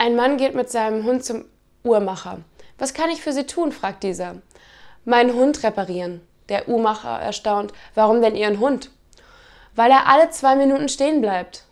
Ein Mann geht mit seinem Hund zum Uhrmacher. Was kann ich für Sie tun? fragt dieser. Meinen Hund reparieren. Der Uhrmacher erstaunt. Warum denn Ihren Hund? Weil er alle zwei Minuten stehen bleibt.